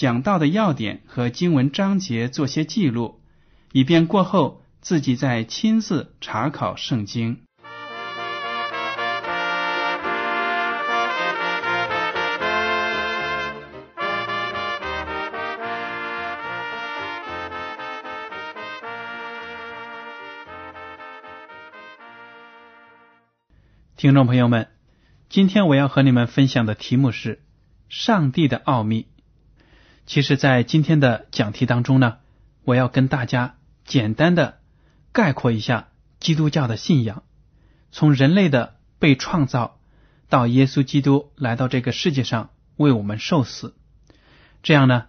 讲到的要点和经文章节做些记录，以便过后自己再亲自查考圣经。听众朋友们，今天我要和你们分享的题目是上帝的奥秘。其实，在今天的讲题当中呢，我要跟大家简单的概括一下基督教的信仰，从人类的被创造到耶稣基督来到这个世界上为我们受死，这样呢，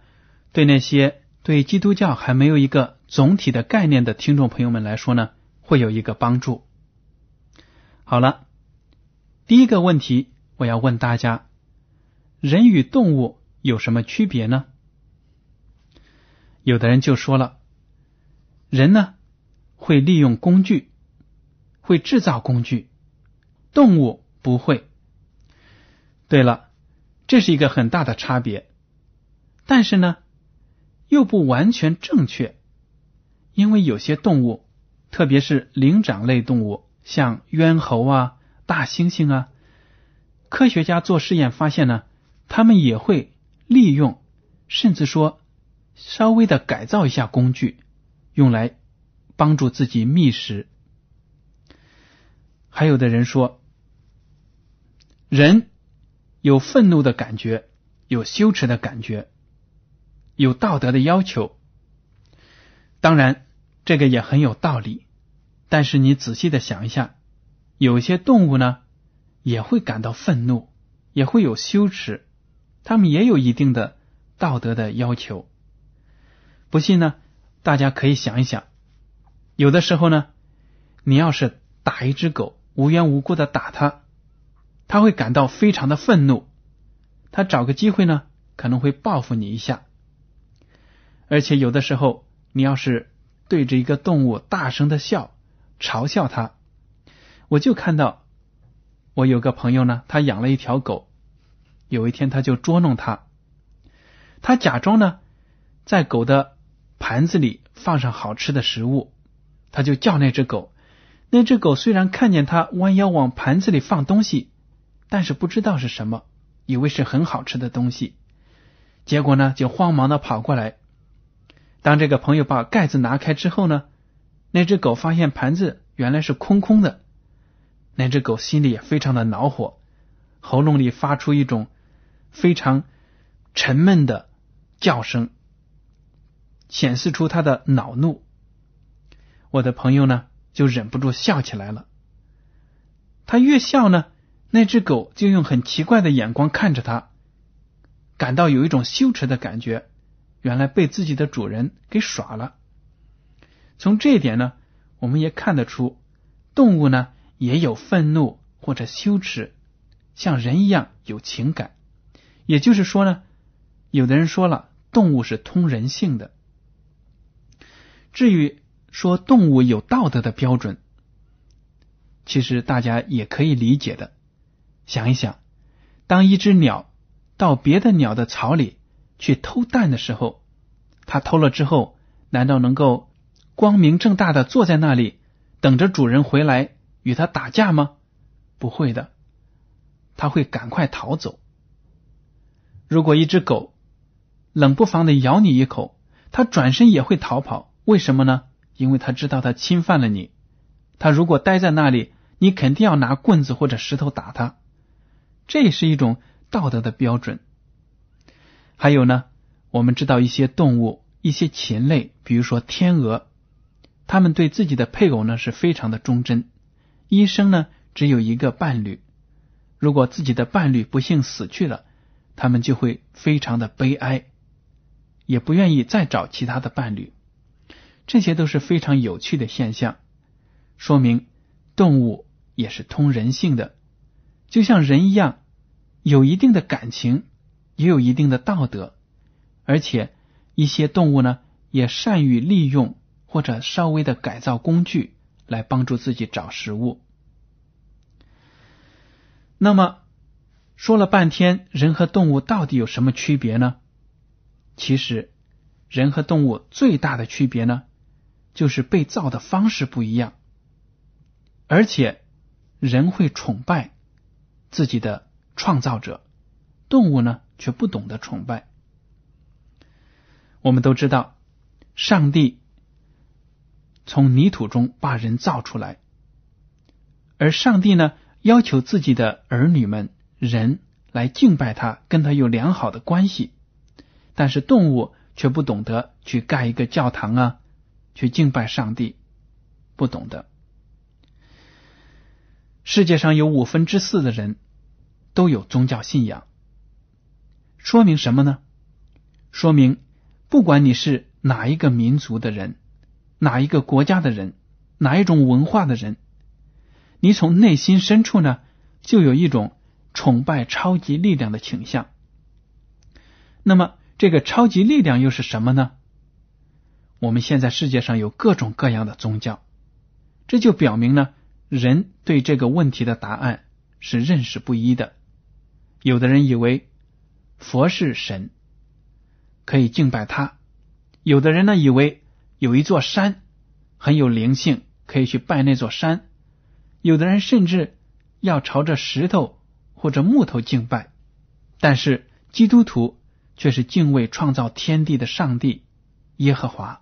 对那些对基督教还没有一个总体的概念的听众朋友们来说呢，会有一个帮助。好了。第一个问题，我要问大家：人与动物有什么区别呢？有的人就说了，人呢会利用工具，会制造工具，动物不会。对了，这是一个很大的差别，但是呢又不完全正确，因为有些动物，特别是灵长类动物，像猿猴啊。大猩猩啊，科学家做试验发现呢，他们也会利用，甚至说稍微的改造一下工具，用来帮助自己觅食。还有的人说，人有愤怒的感觉，有羞耻的感觉，有道德的要求。当然，这个也很有道理。但是你仔细的想一下。有些动物呢，也会感到愤怒，也会有羞耻，他们也有一定的道德的要求。不信呢，大家可以想一想，有的时候呢，你要是打一只狗，无缘无故的打它，它会感到非常的愤怒，它找个机会呢，可能会报复你一下。而且有的时候，你要是对着一个动物大声的笑，嘲笑它。我就看到，我有个朋友呢，他养了一条狗。有一天，他就捉弄它，他假装呢在狗的盘子里放上好吃的食物，他就叫那只狗。那只狗虽然看见他弯腰往盘子里放东西，但是不知道是什么，以为是很好吃的东西，结果呢就慌忙的跑过来。当这个朋友把盖子拿开之后呢，那只狗发现盘子原来是空空的。那只狗心里也非常的恼火，喉咙里发出一种非常沉闷的叫声，显示出他的恼怒。我的朋友呢，就忍不住笑起来了。他越笑呢，那只狗就用很奇怪的眼光看着他，感到有一种羞耻的感觉。原来被自己的主人给耍了。从这一点呢，我们也看得出，动物呢。也有愤怒或者羞耻，像人一样有情感。也就是说呢，有的人说了，动物是通人性的。至于说动物有道德的标准，其实大家也可以理解的。想一想，当一只鸟到别的鸟的巢里去偷蛋的时候，它偷了之后，难道能够光明正大的坐在那里等着主人回来？与它打架吗？不会的，它会赶快逃走。如果一只狗冷不防的咬你一口，它转身也会逃跑。为什么呢？因为他知道他侵犯了你。他如果待在那里，你肯定要拿棍子或者石头打他。这也是一种道德的标准。还有呢，我们知道一些动物，一些禽类，比如说天鹅，它们对自己的配偶呢是非常的忠贞，一生呢只有一个伴侣。如果自己的伴侣不幸死去了，他们就会非常的悲哀，也不愿意再找其他的伴侣。这些都是非常有趣的现象，说明动物也是通人性的，就像人一样，有一定的感情，也有一定的道德，而且一些动物呢也善于利用或者稍微的改造工具来帮助自己找食物。那么说了半天，人和动物到底有什么区别呢？其实，人和动物最大的区别呢，就是被造的方式不一样。而且，人会崇拜自己的创造者，动物呢却不懂得崇拜。我们都知道，上帝从泥土中把人造出来，而上帝呢？要求自己的儿女们人来敬拜他，跟他有良好的关系，但是动物却不懂得去盖一个教堂啊，去敬拜上帝，不懂得。世界上有五分之四的人都有宗教信仰，说明什么呢？说明不管你是哪一个民族的人，哪一个国家的人，哪一种文化的人。你从内心深处呢，就有一种崇拜超级力量的倾向。那么，这个超级力量又是什么呢？我们现在世界上有各种各样的宗教，这就表明呢，人对这个问题的答案是认识不一的。有的人以为佛是神，可以敬拜他；有的人呢，以为有一座山很有灵性，可以去拜那座山。有的人甚至要朝着石头或者木头敬拜，但是基督徒却是敬畏创造天地的上帝耶和华。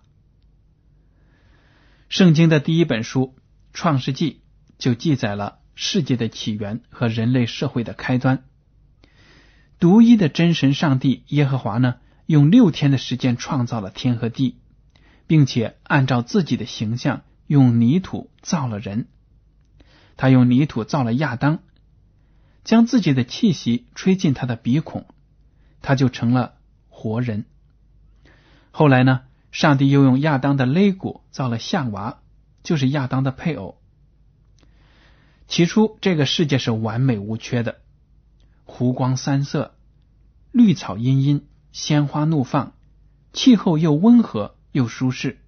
圣经的第一本书《创世纪》就记载了世界的起源和人类社会的开端。独一的真神上帝耶和华呢，用六天的时间创造了天和地，并且按照自己的形象用泥土造了人。他用泥土造了亚当，将自己的气息吹进他的鼻孔，他就成了活人。后来呢，上帝又用亚当的肋骨造了夏娃，就是亚当的配偶。起初，这个世界是完美无缺的，湖光山色，绿草茵茵，鲜花怒放，气候又温和又舒适。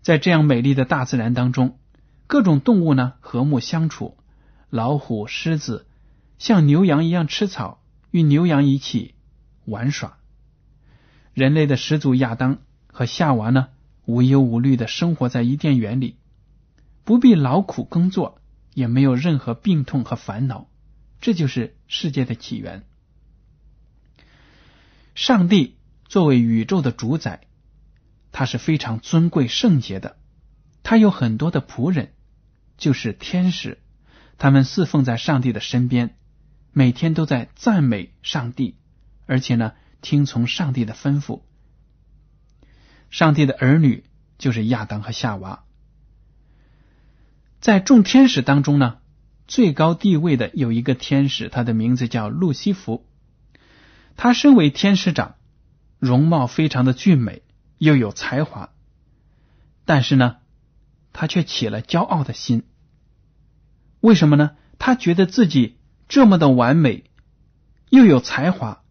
在这样美丽的大自然当中。各种动物呢和睦相处，老虎、狮子像牛羊一样吃草，与牛羊一起玩耍。人类的始祖亚当和夏娃呢无忧无虑的生活在伊甸园里，不必劳苦工作，也没有任何病痛和烦恼。这就是世界的起源。上帝作为宇宙的主宰，他是非常尊贵圣洁的，他有很多的仆人。就是天使，他们侍奉在上帝的身边，每天都在赞美上帝，而且呢，听从上帝的吩咐。上帝的儿女就是亚当和夏娃，在众天使当中呢，最高地位的有一个天使，他的名字叫路西弗。他身为天使长，容貌非常的俊美，又有才华，但是呢，他却起了骄傲的心。为什么呢？他觉得自己这么的完美，又有才华，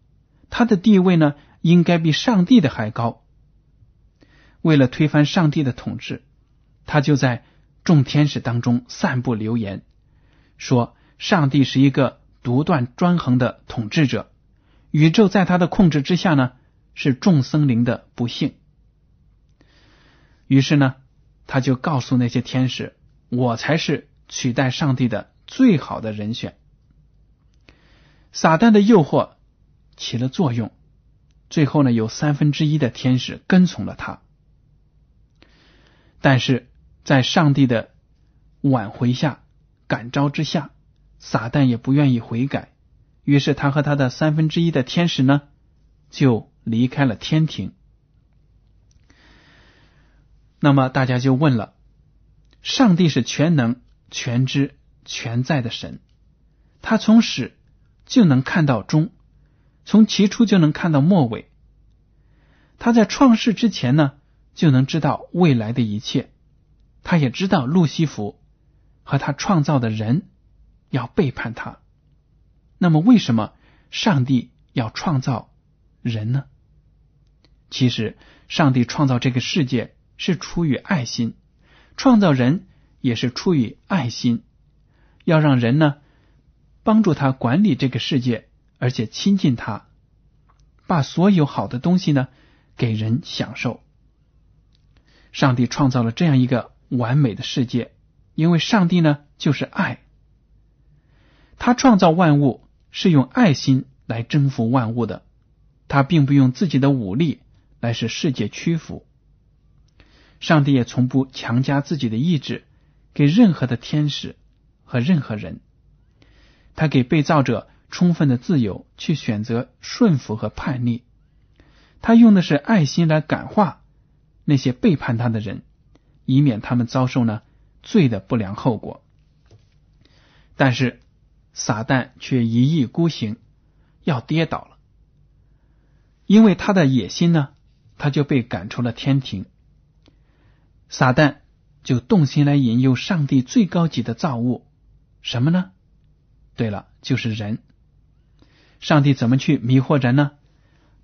他的地位呢，应该比上帝的还高。为了推翻上帝的统治，他就在众天使当中散布流言，说上帝是一个独断专横的统治者，宇宙在他的控制之下呢，是众生灵的不幸。于是呢，他就告诉那些天使：“我才是。”取代上帝的最好的人选，撒旦的诱惑起了作用，最后呢，有三分之一的天使跟从了他。但是在上帝的挽回下、感召之下，撒旦也不愿意悔改，于是他和他的三分之一的天使呢，就离开了天庭。那么大家就问了：上帝是全能、全知、全在的神，他从始就能看到终，从起初就能看到末尾。他在创世之前呢，就能知道未来的一切。他也知道路西弗和他创造的人要背叛他。那么，为什么上帝要创造人呢？其实，上帝创造这个世界。是出于爱心，创造人也是出于爱心，要让人呢帮助他管理这个世界，而且亲近他，把所有好的东西呢给人享受。上帝创造了这样一个完美的世界，因为上帝呢就是爱，他创造万物是用爱心来征服万物的，他并不用自己的武力来使世界屈服。上帝也从不强加自己的意志给任何的天使和任何人，他给被造者充分的自由去选择顺服和叛逆。他用的是爱心来感化那些背叛他的人，以免他们遭受呢罪的不良后果。但是撒旦却一意孤行，要跌倒了，因为他的野心呢，他就被赶出了天庭。撒旦就动心来引诱上帝最高级的造物，什么呢？对了，就是人。上帝怎么去迷惑人呢？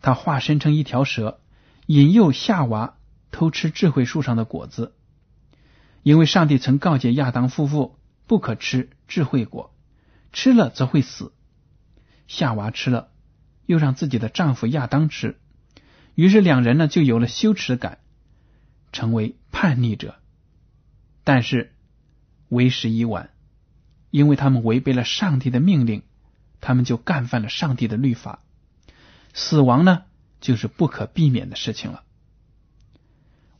他化身成一条蛇，引诱夏娃偷吃智慧树上的果子。因为上帝曾告诫亚当夫妇不可吃智慧果，吃了则会死。夏娃吃了，又让自己的丈夫亚当吃，于是两人呢就有了羞耻感。成为叛逆者，但是为时已晚，因为他们违背了上帝的命令，他们就干犯了上帝的律法，死亡呢就是不可避免的事情了。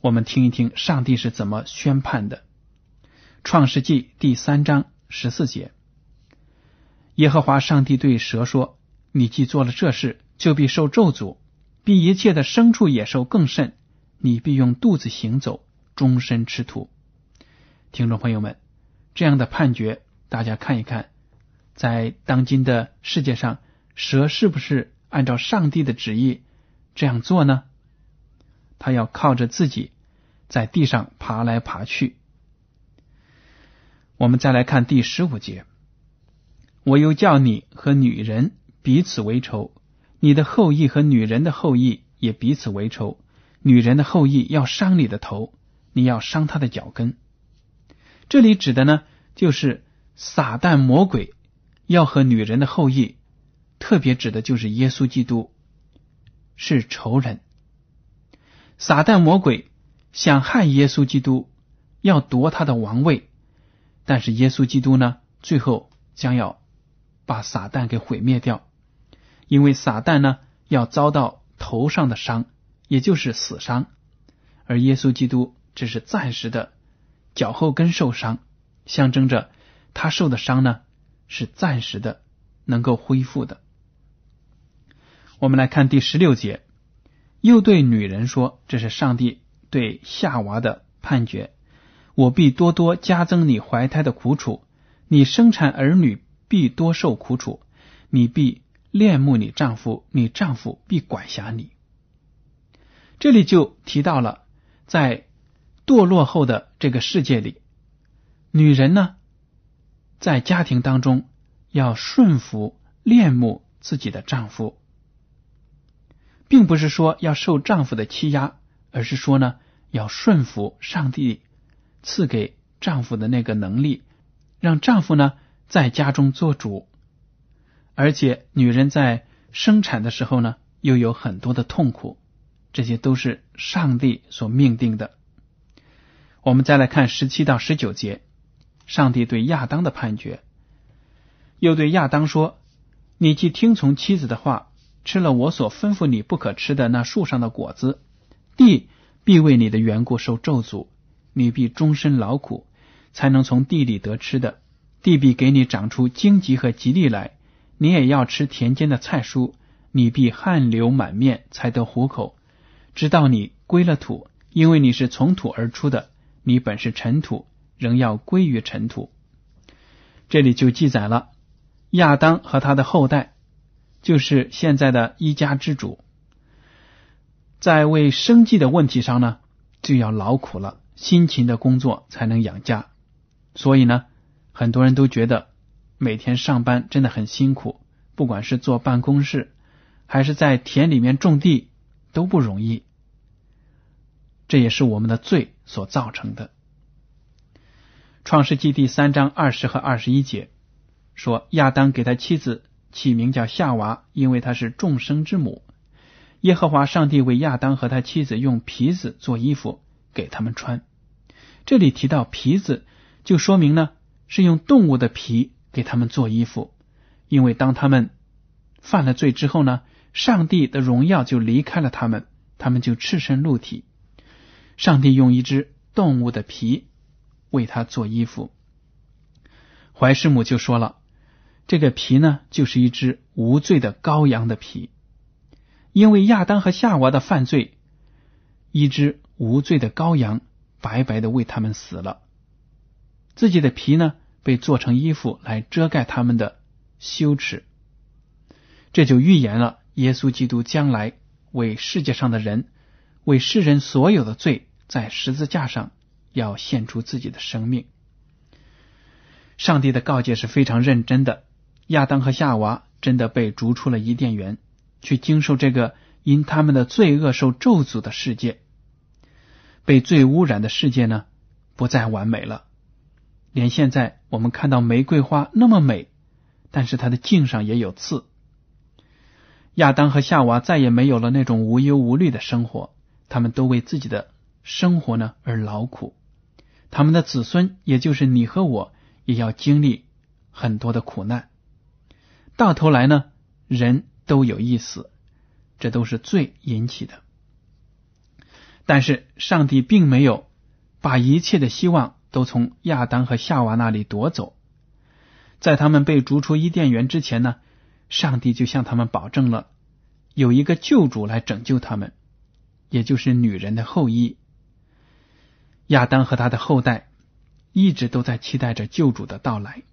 我们听一听上帝是怎么宣判的，《创世纪》第三章十四节：耶和华上帝对蛇说：“你既做了这事，就必受咒诅，比一切的牲畜野兽更甚。”你必用肚子行走，终身吃土。听众朋友们，这样的判决，大家看一看，在当今的世界上，蛇是不是按照上帝的旨意这样做呢？他要靠着自己在地上爬来爬去。我们再来看第十五节，我又叫你和女人彼此为仇，你的后裔和女人的后裔也彼此为仇。女人的后裔要伤你的头，你要伤他的脚跟。这里指的呢，就是撒旦魔鬼要和女人的后裔，特别指的就是耶稣基督是仇人。撒旦魔鬼想害耶稣基督，要夺他的王位，但是耶稣基督呢，最后将要把撒旦给毁灭掉，因为撒旦呢要遭到头上的伤。也就是死伤，而耶稣基督只是暂时的脚后跟受伤，象征着他受的伤呢是暂时的，能够恢复的。我们来看第十六节，又对女人说：“这是上帝对夏娃的判决，我必多多加增你怀胎的苦楚，你生产儿女必多受苦楚，你必恋慕你丈夫，你丈夫必管辖你。”这里就提到了，在堕落后的这个世界里，女人呢，在家庭当中要顺服、恋慕自己的丈夫，并不是说要受丈夫的欺压，而是说呢，要顺服上帝赐给丈夫的那个能力，让丈夫呢在家中做主。而且，女人在生产的时候呢，又有很多的痛苦。这些都是上帝所命定的。我们再来看十七到十九节，上帝对亚当的判决，又对亚当说：“你既听从妻子的话，吃了我所吩咐你不可吃的那树上的果子，地必为你的缘故受咒诅，你必终身劳苦，才能从地里得吃的。地必给你长出荆棘和吉利来，你也要吃田间的菜蔬，你必汗流满面才得糊口，直到你归了土，因为你是从土而出的，你本是尘土，仍要归于尘土。这里就记载了亚当和他的后代，就是现在的一家之主，在为生计的问题上呢，就要劳苦了，辛勤的工作才能养家。所以呢，很多人都觉得每天上班真的很辛苦，不管是坐办公室，还是在田里面种地，都不容易。这也是我们的罪所造成的。创世纪第三章二十和二十一节说，亚当给他妻子起名叫夏娃，因为她是众生之母。耶和华上帝为亚当和他妻子用皮子做衣服给他们穿。这里提到皮子，就说明呢是用动物的皮给他们做衣服，因为当他们犯了罪之后呢，上帝的荣耀就离开了他们，他们就赤身露体。上帝用一只动物的皮。为他做衣服，怀师母就说了：“这个皮呢，就是一只无罪的羔羊的皮，因为亚当和夏娃的犯罪，一只无罪的羔羊白白的为他们死了，自己的皮呢被做成衣服来遮盖他们的羞耻，这就预言了耶稣基督将来为世界上的人，为世人所有的罪，在十字架上。”要献出自己的生命。上帝的告诫是非常认真的。亚当和夏娃真的被逐出了伊甸园，去经受这个因他们的罪恶受咒诅的世界。被罪污染的世界呢，不再完美了。连现在我们看到玫瑰花那么美，但是它的茎上也有刺。亚当和夏娃再也没有了那种无忧无虑的生活，他们都为自己的生活呢而劳苦。他们的子孙，也就是你和我，也要经历很多的苦难。到头来呢，人都有意思，这都是罪引起的。但是上帝并没有把一切的希望都从亚当和夏娃那里夺走。在他们被逐出伊甸园之前呢，上帝就向他们保证了有一个救主来拯救他们，也就是女人的后裔。亚当和他的后代一直都在期待着救主的到来。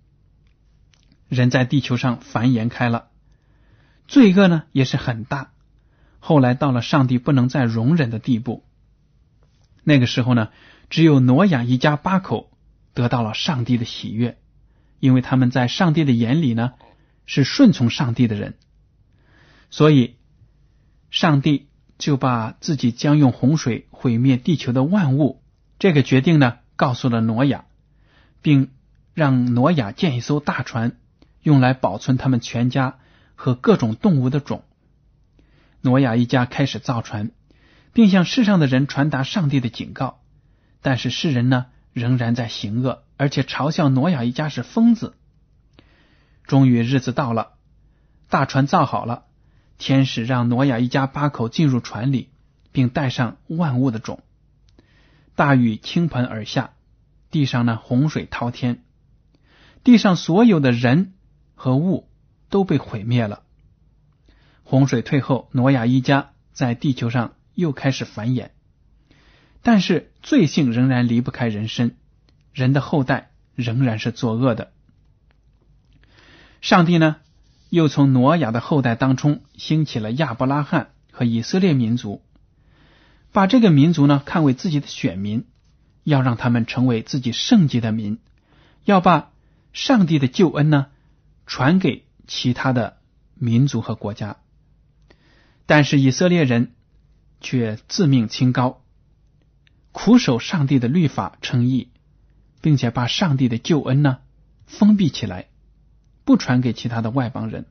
人在地球上繁衍开了，罪恶呢也是很大。后来到了上帝不能再容忍的地步。那个时候呢，只有挪亚一家八口得到了上帝的喜悦，因为他们在上帝的眼里呢是顺从上帝的人，所以上帝就把自己将用洪水毁灭地球的万物。这个决定呢，告诉了挪亚，并让挪亚建一艘大船，用来保存他们全家和各种动物的种。挪亚一家开始造船，并向世上的人传达上帝的警告。但是世人呢，仍然在行恶，而且嘲笑挪亚一家是疯子。终于日子到了，大船造好了，天使让挪亚一家八口进入船里，并带上万物的种。大雨倾盆而下，地上呢洪水滔天，地上所有的人和物都被毁灭了。洪水退后，挪亚一家在地球上又开始繁衍，但是罪性仍然离不开人身，人的后代仍然是作恶的。上帝呢，又从挪亚的后代当中兴起了亚伯拉罕和以色列民族。把这个民族呢看为自己的选民，要让他们成为自己圣洁的民，要把上帝的救恩呢传给其他的民族和国家。但是以色列人却自命清高，苦守上帝的律法称义，并且把上帝的救恩呢封闭起来，不传给其他的外邦人。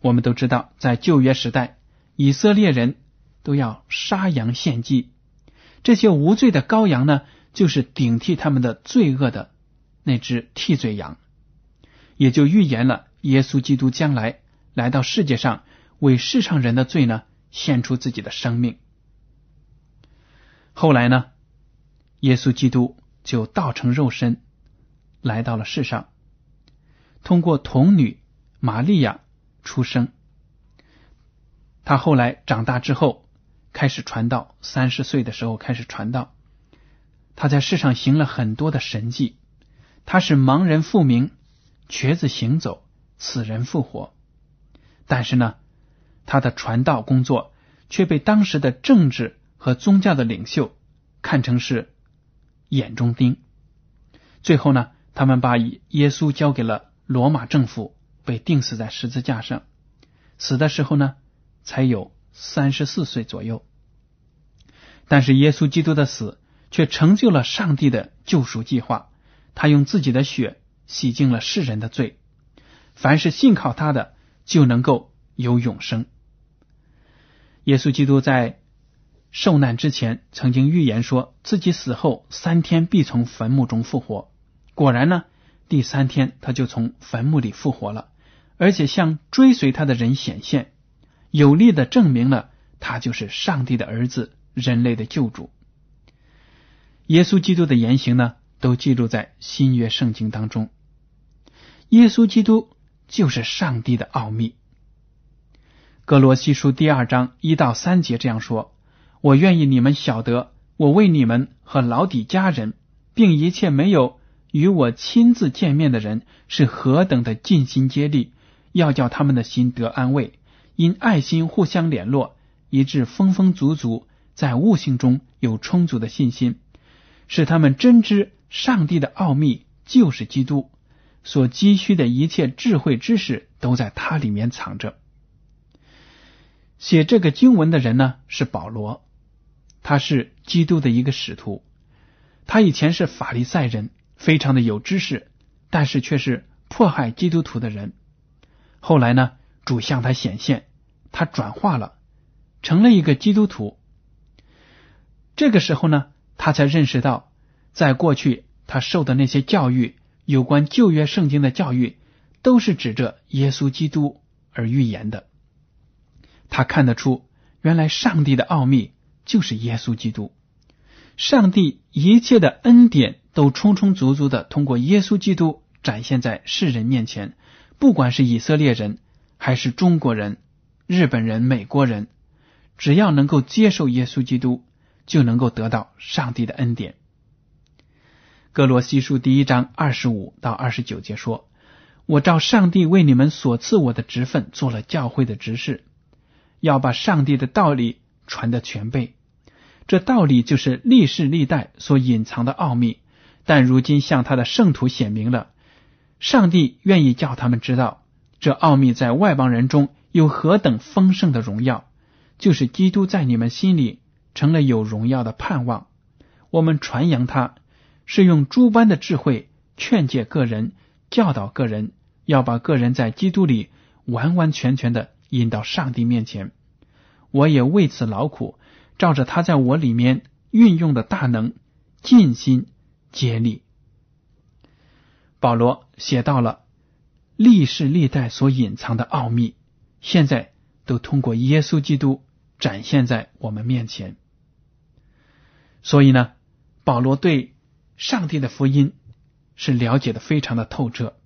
我们都知道，在旧约时代，以色列人。都要杀羊献祭，这些无罪的羔羊呢，就是顶替他们的罪恶的那只替罪羊，也就预言了耶稣基督将来来到世界上为世上人的罪呢献出自己的生命。后来呢，耶稣基督就道成肉身来到了世上，通过童女玛利亚出生。他后来长大之后开始传道，三十岁的时候开始传道。他在世上行了很多的神迹，他是盲人复明，瘸子行走，死人复活。但是呢，他的传道工作却被当时的政治和宗教的领袖看成是眼中钉。最后呢，他们把耶稣交给了罗马政府，被钉死在十字架上。死的时候呢？才有三十四岁左右，但是耶稣基督的死却成就了上帝的救赎计划。他用自己的血洗净了世人的罪，凡是信靠他的就能够有永生。耶稣基督在受难之前曾经预言说自己死后三天必从坟墓中复活。果然呢，第三天他就从坟墓里复活了，而且向追随他的人显现。有力的证明了他就是上帝的儿子，人类的救主。耶稣基督的言行呢，都记录在新约圣经当中。耶稣基督就是上帝的奥秘。格罗西书第二章一到三节这样说：“我愿意你们晓得，我为你们和老底家人，并一切没有与我亲自见面的人，是何等的尽心竭力，要叫他们的心得安慰。”因爱心互相联络，以致丰丰足足，在悟性中有充足的信心，使他们真知上帝的奥秘就是基督，所积蓄的一切智慧知识都在他里面藏着。写这个经文的人呢是保罗，他是基督的一个使徒，他以前是法利赛人，非常的有知识，但是却是迫害基督徒的人。后来呢，主向他显现。他转化了，成了一个基督徒。这个时候呢，他才认识到，在过去他受的那些教育，有关旧约圣经的教育，都是指着耶稣基督而预言的。他看得出，原来上帝的奥秘就是耶稣基督，上帝一切的恩典都充充足足的通过耶稣基督展现在世人面前，不管是以色列人还是中国人。日本人、美国人，只要能够接受耶稣基督，就能够得到上帝的恩典。哥罗西书第一章二十五到二十九节说：“我照上帝为你们所赐我的职分，做了教会的执事，要把上帝的道理传得全备。这道理就是历世历代所隐藏的奥秘，但如今向他的圣徒显明了。上帝愿意叫他们知道，这奥秘在外邦人中。”有何等丰盛的荣耀，就是基督在你们心里成了有荣耀的盼望。我们传扬他，是用诸般的智慧劝诫个人，教导个人，要把个人在基督里完完全全的引到上帝面前。我也为此劳苦，照着他在我里面运用的大能，尽心竭力。保罗写到了历世历代所隐藏的奥秘。现在都通过耶稣基督展现在我们面前，所以呢，保罗对上帝的福音是了解的非常的透彻，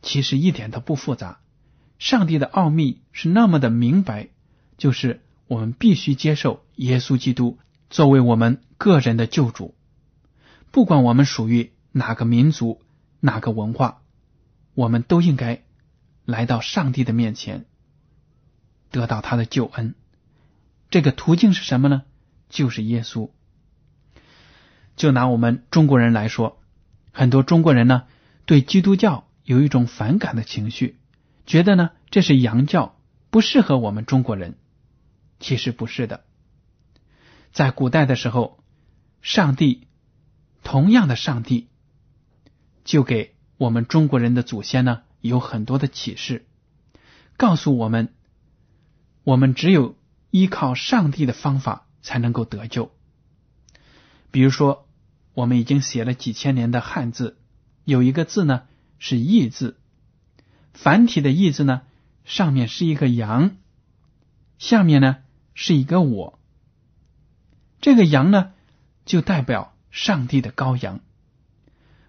其实一点都不复杂。上帝的奥秘是那么的明白，就是我们必须接受耶稣基督作为我们个人的救主，不管我们属于哪个民族、哪个文化，我们都应该来到上帝的面前。得到他的救恩，这个途径是什么呢？就是耶稣。就拿我们中国人来说，很多中国人呢对基督教有一种反感的情绪，觉得呢这是洋教，不适合我们中国人。其实不是的，在古代的时候，上帝同样的上帝就给我们中国人的祖先呢有很多的启示，告诉我们。我们只有依靠上帝的方法才能够得救。比如说，我们已经写了几千年的汉字，有一个字呢是“义”字，繁体的“义”字呢，上面是一个羊，下面呢是一个我。这个羊呢，就代表上帝的羔羊。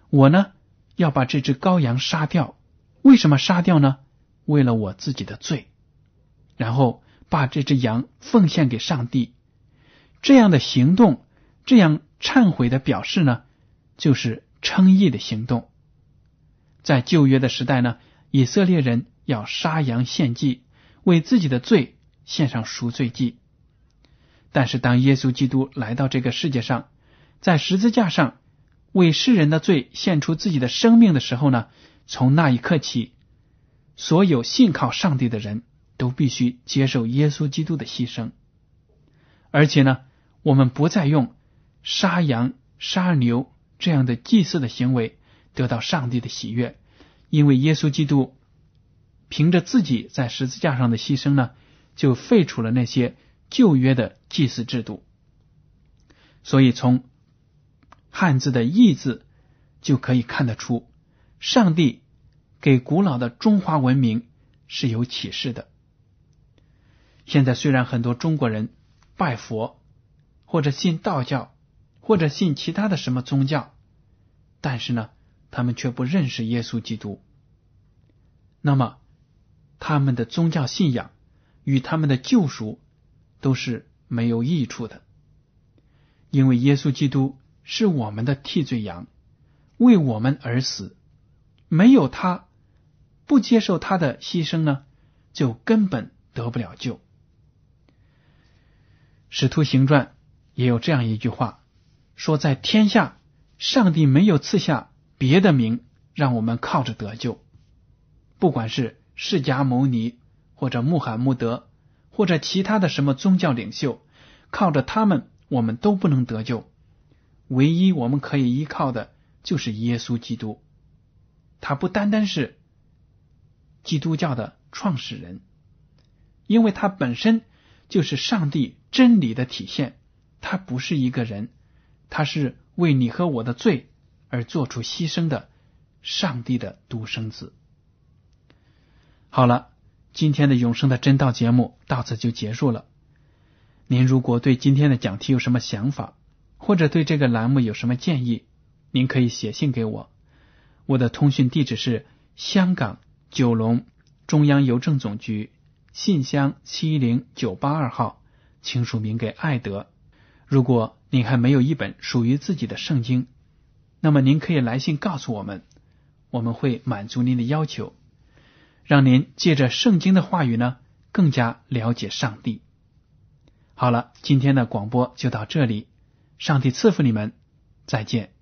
我呢，要把这只羔羊杀掉。为什么杀掉呢？为了我自己的罪。然后把这只羊奉献给上帝。这样的行动，这样忏悔的表示呢，就是称义的行动。在旧约的时代呢，以色列人要杀羊献祭，为自己的罪献上赎罪祭。但是，当耶稣基督来到这个世界上，在十字架上为世人的罪献出自己的生命的时候呢，从那一刻起，所有信靠上帝的人都必须接受耶稣基督的牺牲。而且呢，我们不再用杀羊、杀牛这样的祭祀的行为得到上帝的喜悦，因为耶稣基督凭着自己在十字架上的牺牲呢，就废除了那些。旧约的祭祀制度，所以从汉字的“义”字就可以看得出，上帝给古老的中华文明是有启示的。现在虽然很多中国人拜佛，或者信道教，或者信其他的什么宗教，但是呢，他们却不认识耶稣基督。那么，他们的宗教信仰与他们的救赎。都是没有益处的，因为耶稣基督是我们的替罪羊，为我们而死。没有他，不接受他的牺牲呢，就根本得不了救。使徒行传也有这样一句话，说在天下，上帝没有赐下别的名，让我们靠着得救。不管是释迦牟尼或者穆罕默德。或者其他的什么宗教领袖，靠着他们，我们都不能得救。唯一我们可以依靠的，就是耶稣基督。他不单单是基督教的创始人，因为他本身就是上帝真理的体现。他不是一个人，他是为你和我的罪而做出牺牲的上帝的独生子。好了。今天的永生的真道节目到此就结束了。您如果对今天的讲题有什么想法，或者对这个栏目有什么建议，您可以写信给我。我的通讯地址是香港九龙中央邮政总局信箱七零九八二号，请署名给艾德。如果您还没有一本属于自己的圣经，那么您可以来信告诉我们，我们会满足您的要求。让您借着圣经的话语呢，更加了解上帝。好了，今天的广播就到这里，上帝赐福你们，再见。